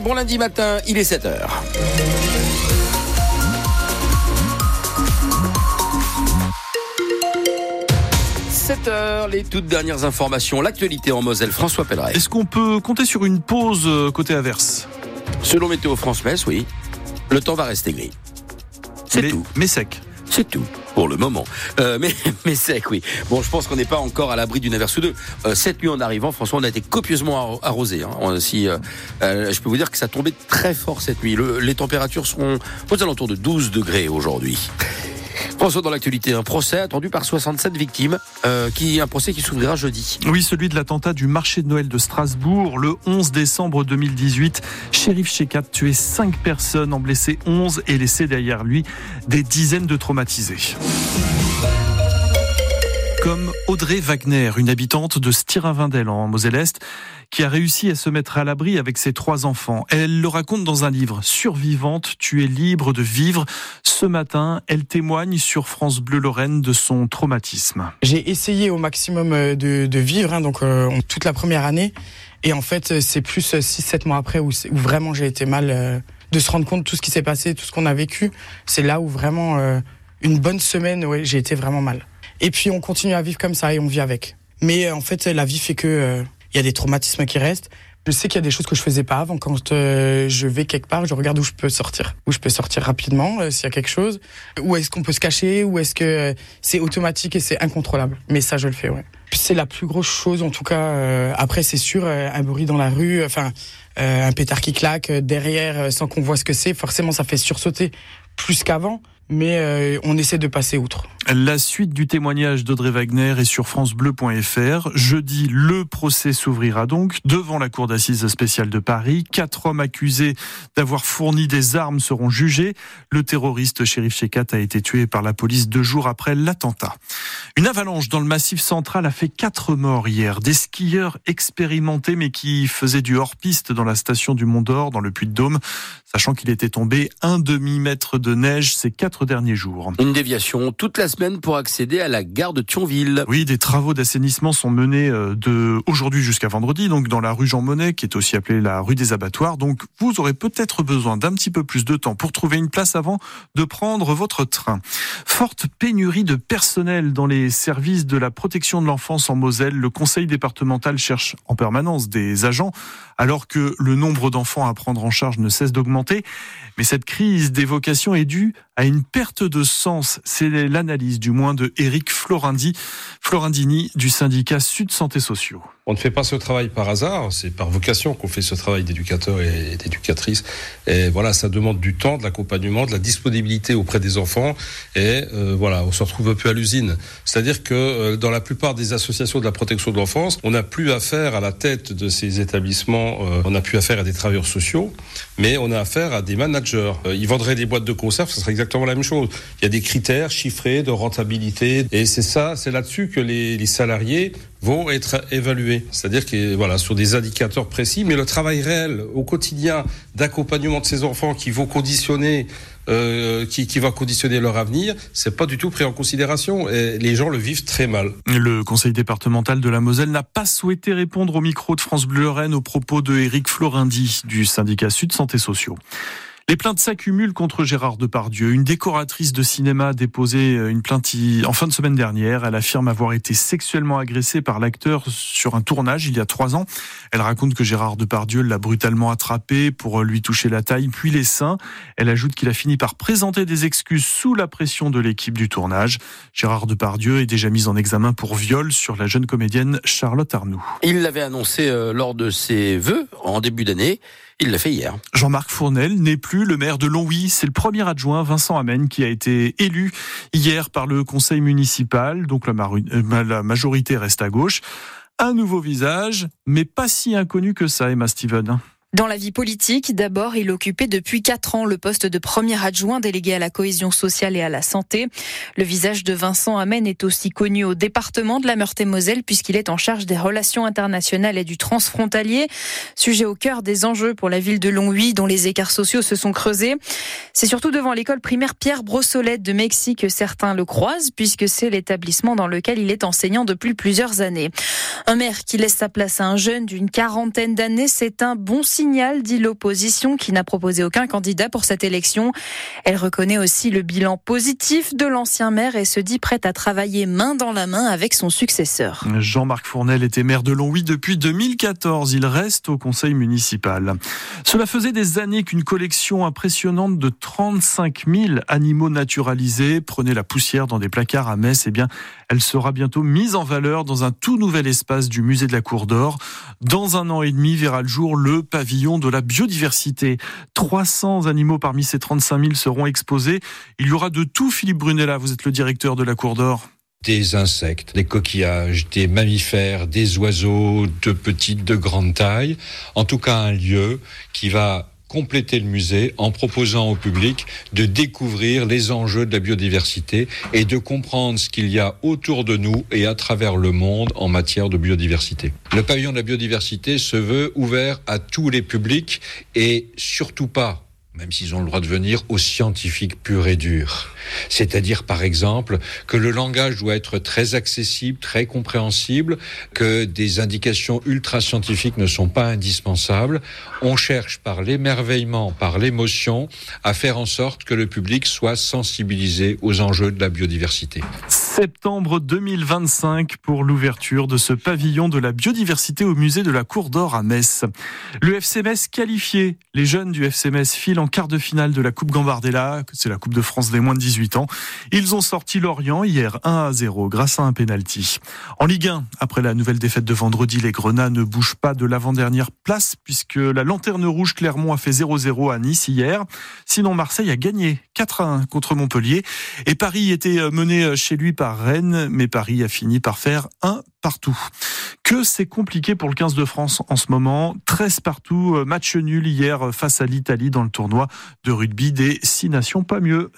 bon lundi matin, il est 7h. – 7h, les toutes dernières informations, l'actualité en Moselle, François Pelleret. Est-ce qu'on peut compter sur une pause euh, côté averse Selon Météo France Metz, oui. Le temps va rester gris. C'est tout. Mais sec. C'est tout pour le moment. Euh, mais, mais sec, oui. Bon, je pense qu'on n'est pas encore à l'abri d'une averse ou deux. Euh, cette nuit, en arrivant, François, on a été copieusement arrosé. Hein. si, euh, je peux vous dire que ça tombait très fort cette nuit. les températures seront aux alentours de 12 degrés aujourd'hui. François, dans l'actualité, un procès attendu par 67 victimes, euh, qui un procès qui s'ouvrira jeudi. Oui, celui de l'attentat du marché de Noël de Strasbourg, le 11 décembre 2018. Shérif Shekat tué 5 personnes, en blessé 11 et laissé derrière lui des dizaines de traumatisés comme Audrey Wagner, une habitante de Stiravindel en Moselle-Est, qui a réussi à se mettre à l'abri avec ses trois enfants. Elle le raconte dans un livre, Survivante, tu es libre de vivre. Ce matin, elle témoigne sur France Bleu Lorraine de son traumatisme. J'ai essayé au maximum euh, de, vivre, hein, donc euh, toute la première année. Et en fait, euh, c'est plus 6-7 mois après où, vraiment j'ai été mal. de se rendre compte de tout ce qui s'est passé, tout ce qu'on a vécu. C'est là où vraiment, une bonne semaine, ouais, j'ai été vraiment mal. Et puis on continue à vivre comme ça et on vit avec. Mais euh, en fait, la vie fait que euh, il y a des traumatismes qui restent. Je sais qu'il y a des choses que je faisais pas avant. Quand euh, je vais quelque part, je regarde où je peux sortir, où je peux sortir rapidement s'il y a quelque chose, où est-ce qu'on peut se cacher, où est-ce que c'est automatique et c'est incontrôlable. Mais ça, je le fais, ouais. C'est la plus grosse chose, en tout cas. après, c'est sûr, un bruit dans la rue, enfin, un pétard qui claque derrière sans qu'on voit ce que c'est. Forcément, ça fait sursauter plus qu'avant mais euh, on essaie de passer outre. La suite du témoignage d'Audrey Wagner est sur francebleu.fr. Jeudi, le procès s'ouvrira donc devant la cour d'assises spéciale de Paris. Quatre hommes accusés d'avoir fourni des armes seront jugés. Le terroriste shérif Shekat a été tué par la police deux jours après l'attentat. Une avalanche dans le massif central a fait quatre morts hier. Des skieurs expérimentés mais qui faisaient du hors-piste dans la station du Mont d'Or, dans le Puy-de-Dôme, sachant qu'il était tombé un demi-mètre de neige ces quatre derniers jours. Une déviation toute la semaine pour accéder à la gare de Thionville. Oui, des travaux d'assainissement sont menés euh, de aujourd'hui jusqu'à vendredi, donc dans la rue Jean Monnet, qui est aussi appelée la rue des abattoirs. Donc vous aurez peut-être besoin d'un petit peu plus de temps pour trouver une place avant de prendre votre train. Forte pénurie de personnel dans les services de la protection de l'enfance en Moselle. Le conseil départemental cherche en permanence des agents alors que le nombre d'enfants à prendre en charge ne cesse d'augmenter. Mais cette crise des vocations est due à une perte de sens. C'est l'analyse du moins de Eric Florindi, Florindini du syndicat Sud Santé Sociaux. On ne fait pas ce travail par hasard, c'est par vocation qu'on fait ce travail d'éducateur et d'éducatrice. Et voilà, ça demande du temps, de l'accompagnement, de la disponibilité auprès des enfants. Et euh, voilà, on se retrouve un peu à l'usine. C'est-à-dire que euh, dans la plupart des associations de la protection de l'enfance, on n'a plus affaire à la tête de ces établissements, euh, on n'a plus affaire à des travailleurs sociaux, mais on a affaire à des managers. ils vendraient des boîtes de conserve, ce serait exactement la même chose. Il y a des critères chiffrés de rentabilité, et c'est ça, c'est là-dessus que les, salariés vont être évalués. C'est-à-dire que voilà sur des indicateurs précis, mais le travail réel au quotidien d'accompagnement de ces enfants qui vont conditionner euh, qui, va conditionner leur avenir, c'est pas du tout pris en considération et les gens le vivent très mal. Le conseil départemental de la Moselle n'a pas souhaité répondre au micro de France Bleu Lorraine aux propos de Éric Florindi du syndicat Sud Santé Sociaux. Les plaintes s'accumulent contre Gérard Depardieu. Une décoratrice de cinéma a déposé euh, une plainte en fin de semaine dernière. Elle affirme avoir été sexuellement agressée par l'acteur sur un tournage il y a trois ans. Elle raconte que Gérard Depardieu l'a brutalement attrapée pour euh, lui toucher la taille puis les seins. Elle ajoute qu'il a fini par présenter des excuses sous la pression de l'équipe du tournage. Gérard Depardieu est déjà mis en examen pour viol sur la jeune comédienne Charlotte Arnoux. Il l'avait annoncé euh, lors de ses vœux en début d'année. Il l'a fait hier. Jean-Marc Fournel n'est plus le maire de Longwy. C'est le premier adjoint, Vincent Amen, qui a été élu hier par le conseil municipal. Donc la, euh, majorité reste à gauche. Un nouveau visage, mais pas si inconnu que ça, Emma Steven. Dans la vie politique, d'abord, il occupait depuis quatre ans le poste de premier adjoint délégué à la cohésion sociale et à la santé. Le visage de Vincent Amen est aussi connu au département de la Meurthe-et-Moselle puisqu'il est en charge des relations internationales et du transfrontalier, sujet au cœur des enjeux pour la ville de Longwy dont les écarts sociaux se sont creusés. C'est surtout devant l'école primaire Pierre Brossolette de Mexique que certains le croisent puisque c'est l'établissement dans lequel il est enseignant depuis plusieurs années. Un maire qui laisse sa place à un jeune d'une quarantaine d'années, c'est un bon signe signal, dit l'opposition, qui n'a proposé aucun candidat pour cette élection. Elle reconnaît aussi le bilan positif de l'ancien maire et se dit prête à travailler main dans la main avec son successeur. Jean-Marc Fournel était maire de Longwy depuis 2014. Il reste au conseil municipal. Cela faisait des années qu'une collection impressionnante de 35 000 animaux naturalisés prenait la poussière dans des placards à Metz. Eh bien, elle sera bientôt mise en valeur dans un tout nouvel espace du musée de la Cour d'Or. Dans un an et demi verra le jour le pavillon de la biodiversité. 300 animaux parmi ces 35 000 seront exposés. Il y aura de tout, Philippe Brunella. Vous êtes le directeur de la Cour d'Or des insectes, des coquillages, des mammifères, des oiseaux de petite, de grande taille. En tout cas, un lieu qui va compléter le musée en proposant au public de découvrir les enjeux de la biodiversité et de comprendre ce qu'il y a autour de nous et à travers le monde en matière de biodiversité. Le pavillon de la biodiversité se veut ouvert à tous les publics et surtout pas même s'ils ont le droit de venir, aux scientifiques purs et durs. C'est-à-dire, par exemple, que le langage doit être très accessible, très compréhensible, que des indications ultra-scientifiques ne sont pas indispensables. On cherche par l'émerveillement, par l'émotion, à faire en sorte que le public soit sensibilisé aux enjeux de la biodiversité. Septembre 2025 pour l'ouverture de ce pavillon de la biodiversité au musée de la Cour d'Or à Metz. Le FCMS qualifié, les jeunes du FCMS filent en quart de finale de la Coupe Gambardella, c'est la Coupe de France des moins de 18 ans. Ils ont sorti Lorient hier 1 à 0 grâce à un penalty. En Ligue 1, après la nouvelle défaite de vendredi, les Grenats ne bougent pas de l'avant-dernière place puisque la lanterne rouge Clermont a fait 0-0 à Nice hier. Sinon, Marseille a gagné 4 à 1 contre Montpellier et Paris était mené chez lui par Rennes, mais Paris a fini par faire un partout. Que c'est compliqué pour le 15 de France en ce moment. 13 partout, match nul hier face à l'Italie dans le tournoi de rugby des six nations, pas mieux.